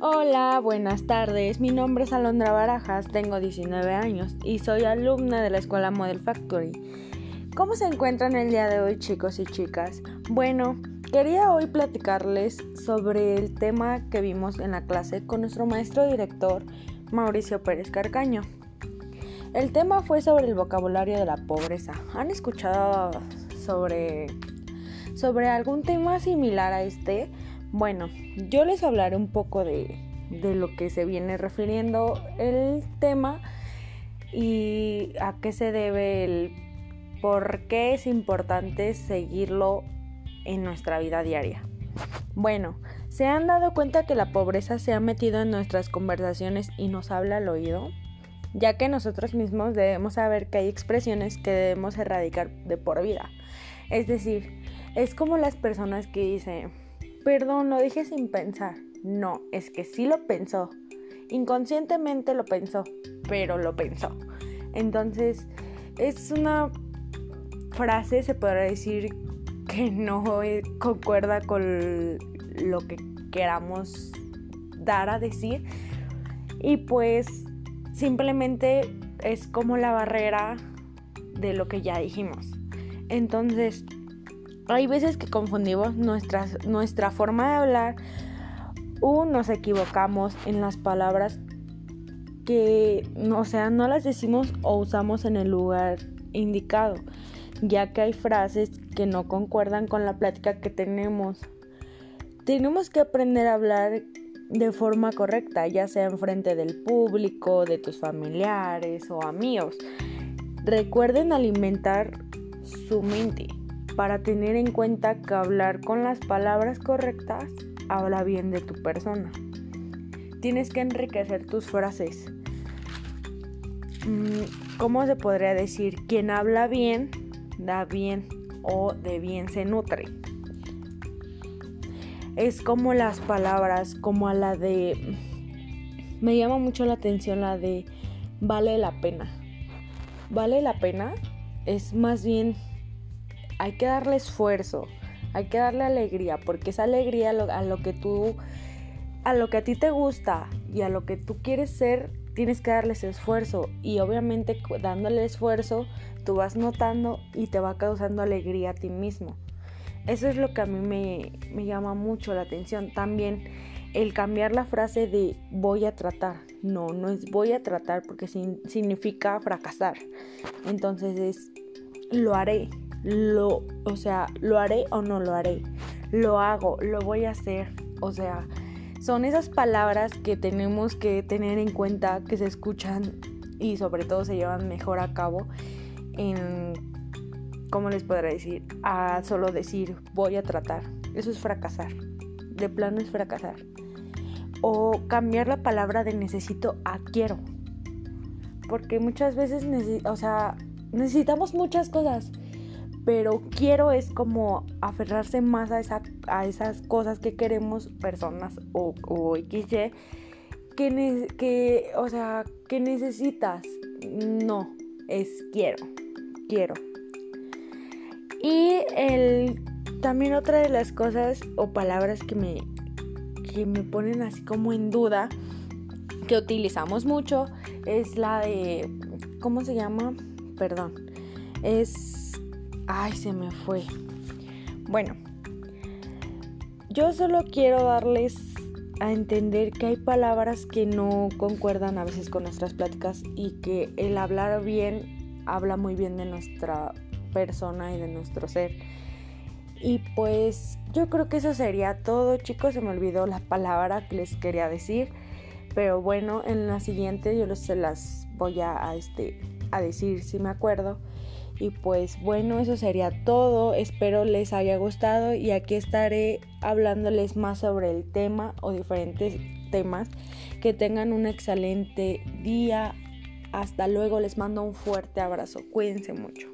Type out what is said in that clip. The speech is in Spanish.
Hola, buenas tardes. Mi nombre es Alondra Barajas, tengo 19 años y soy alumna de la escuela Model Factory. ¿Cómo se encuentran el día de hoy chicos y chicas? Bueno, quería hoy platicarles sobre el tema que vimos en la clase con nuestro maestro director Mauricio Pérez Carcaño. El tema fue sobre el vocabulario de la pobreza. ¿Han escuchado sobre, sobre algún tema similar a este? Bueno, yo les hablaré un poco de, de lo que se viene refiriendo el tema y a qué se debe el por qué es importante seguirlo en nuestra vida diaria. Bueno, ¿se han dado cuenta que la pobreza se ha metido en nuestras conversaciones y nos habla al oído? Ya que nosotros mismos debemos saber que hay expresiones que debemos erradicar de por vida. Es decir, es como las personas que dicen, Perdón, lo dije sin pensar. No, es que sí lo pensó. Inconscientemente lo pensó, pero lo pensó. Entonces, es una frase, se podrá decir, que no concuerda con lo que queramos dar a decir. Y pues simplemente es como la barrera de lo que ya dijimos. Entonces, hay veces que confundimos nuestra forma de hablar o nos equivocamos en las palabras que, o sea, no las decimos o usamos en el lugar indicado, ya que hay frases que no concuerdan con la plática que tenemos. Tenemos que aprender a hablar de forma correcta, ya sea en frente del público, de tus familiares o amigos. Recuerden alimentar su mente para tener en cuenta que hablar con las palabras correctas habla bien de tu persona. Tienes que enriquecer tus frases. Mm, ¿Cómo se podría decir? Quien habla bien, da bien o de bien se nutre. Es como las palabras, como a la de... Me llama mucho la atención la de vale la pena. Vale la pena es más bien hay que darle esfuerzo, hay que darle alegría, porque esa alegría a lo, que tú, a lo que a ti te gusta y a lo que tú quieres ser, tienes que darles esfuerzo. Y obviamente dándole esfuerzo, tú vas notando y te va causando alegría a ti mismo. Eso es lo que a mí me, me llama mucho la atención. También el cambiar la frase de voy a tratar. No, no es voy a tratar porque significa fracasar. Entonces es lo haré, lo, o sea, lo haré o no lo haré, lo hago, lo voy a hacer, o sea, son esas palabras que tenemos que tener en cuenta, que se escuchan y sobre todo se llevan mejor a cabo en, ¿cómo les podré decir? A solo decir voy a tratar, eso es fracasar, de plano es fracasar. O cambiar la palabra de necesito a quiero. Porque muchas veces, o sea, necesitamos muchas cosas pero quiero es como aferrarse más a, esa, a esas cosas que queremos personas o, o XY que, que, o sea, que necesitas. No, es quiero, quiero. Y el, también otra de las cosas o palabras que me, que me ponen así como en duda, que utilizamos mucho, es la de, ¿cómo se llama? Perdón, es Ay, se me fue. Bueno, yo solo quiero darles a entender que hay palabras que no concuerdan a veces con nuestras pláticas y que el hablar bien habla muy bien de nuestra persona y de nuestro ser. Y pues yo creo que eso sería todo, chicos. Se me olvidó la palabra que les quería decir. Pero bueno, en la siguiente yo se las voy a, a, este, a decir si me acuerdo. Y pues bueno, eso sería todo. Espero les haya gustado y aquí estaré hablándoles más sobre el tema o diferentes temas. Que tengan un excelente día. Hasta luego, les mando un fuerte abrazo. Cuídense mucho.